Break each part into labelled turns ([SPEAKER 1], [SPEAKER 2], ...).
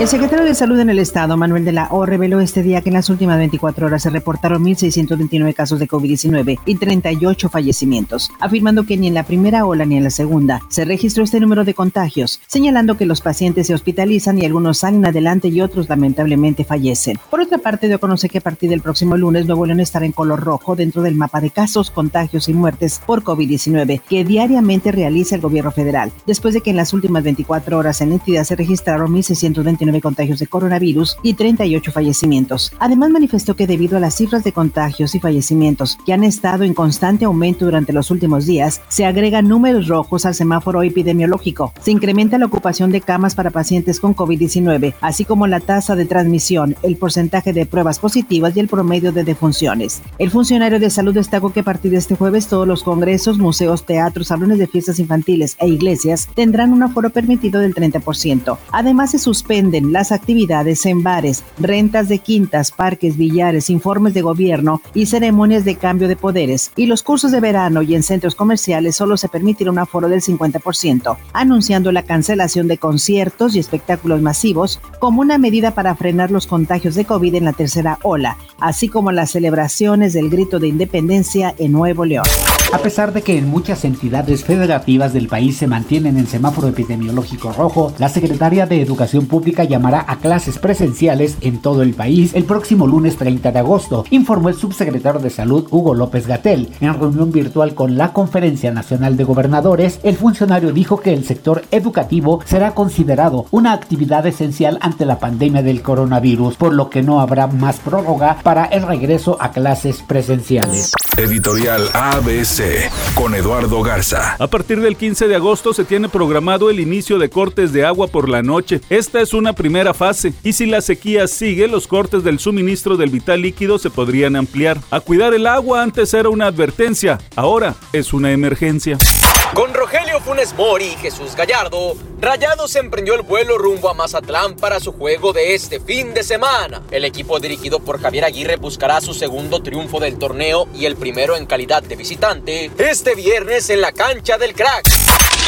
[SPEAKER 1] El secretario de Salud en el Estado, Manuel de la O, reveló este día que en las últimas 24 horas se reportaron 1.629 casos de COVID-19 y 38 fallecimientos, afirmando que ni en la primera ola ni en la segunda se registró este número de contagios, señalando que los pacientes se hospitalizan y algunos salen adelante y otros lamentablemente fallecen. Por otra parte, dio a conocer que a partir del próximo lunes Nuevo León estará en color rojo dentro del mapa de casos, contagios y muertes por COVID-19 que diariamente realiza el gobierno federal, después de que en las últimas 24 horas en la entidad se registraron 1.629 contagios de coronavirus y 38 fallecimientos. Además manifestó que debido a las cifras de contagios y fallecimientos que han estado en constante aumento durante los últimos días, se agregan números rojos al semáforo epidemiológico. Se incrementa la ocupación de camas para pacientes con COVID-19, así como la tasa de transmisión, el porcentaje de pruebas positivas y el promedio de defunciones. El funcionario de salud destacó que a partir de este jueves todos los congresos, museos, teatros, salones de fiestas infantiles e iglesias tendrán un aforo permitido del 30%. Además se suspende las actividades en bares, rentas de quintas, parques, billares, informes de gobierno y ceremonias de cambio de poderes. Y los cursos de verano y en centros comerciales solo se permitirá un aforo del 50%, anunciando la cancelación de conciertos y espectáculos masivos como una medida para frenar los contagios de COVID en la tercera ola, así como las celebraciones del grito de independencia en Nuevo León.
[SPEAKER 2] A pesar de que en muchas entidades federativas del país se mantienen en semáforo epidemiológico rojo, la Secretaría de Educación Pública llamará a clases presenciales en todo el país el próximo lunes 30 de agosto, informó el subsecretario de Salud Hugo López Gatel. En reunión virtual con la Conferencia Nacional de Gobernadores, el funcionario dijo que el sector educativo será considerado una actividad esencial ante la pandemia del coronavirus, por lo que no habrá más prórroga para el regreso a clases presenciales.
[SPEAKER 3] Editorial ABC con Eduardo Garza.
[SPEAKER 4] A partir del 15 de agosto se tiene programado el inicio de cortes de agua por la noche. Esta es una primera fase y si la sequía sigue, los cortes del suministro del vital líquido se podrían ampliar. A cuidar el agua antes era una advertencia, ahora es una emergencia.
[SPEAKER 5] Con Rogelio Funes Mori y Jesús Gallardo, Rayados emprendió el vuelo rumbo a Mazatlán para su juego de este fin de semana. El equipo dirigido por Javier Aguirre buscará su segundo triunfo del torneo y el primero en calidad de visitante este viernes en la cancha del crack.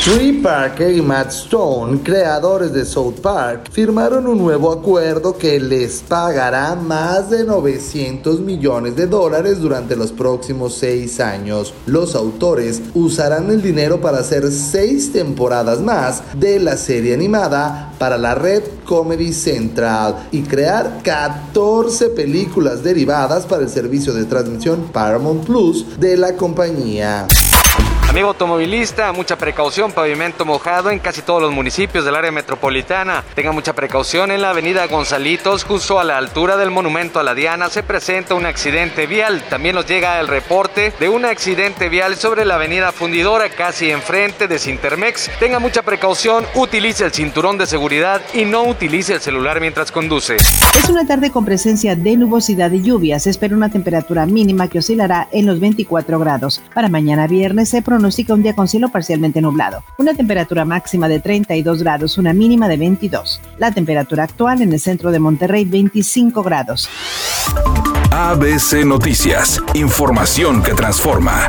[SPEAKER 6] Trey Parker y Matt Stone, creadores de South Park, firmaron un nuevo acuerdo que les pagará más de 900 millones de dólares durante los próximos seis años. Los autores usarán el dinero para hacer seis temporadas más de la serie animada para la red Comedy Central y crear 14 películas derivadas para el servicio de transmisión Paramount Plus de la compañía.
[SPEAKER 7] Amigo automovilista, mucha precaución, pavimento mojado en casi todos los municipios del área metropolitana. Tenga mucha precaución en la avenida Gonzalitos, justo a la altura del monumento a la Diana, se presenta un accidente vial. También nos llega el reporte de un accidente vial sobre la avenida Fundidora, casi enfrente de Sintermex. Tenga mucha precaución, utilice el cinturón de seguridad y no utilice el celular mientras conduce.
[SPEAKER 1] Es una tarde con presencia de nubosidad y lluvias. Espera una temperatura mínima que oscilará en los 24 grados. Para mañana viernes se pronuncia pronostica un día con cielo parcialmente nublado, una temperatura máxima de 32 grados, una mínima de 22. La temperatura actual en el centro de Monterrey 25 grados.
[SPEAKER 3] ABC Noticias, información que transforma.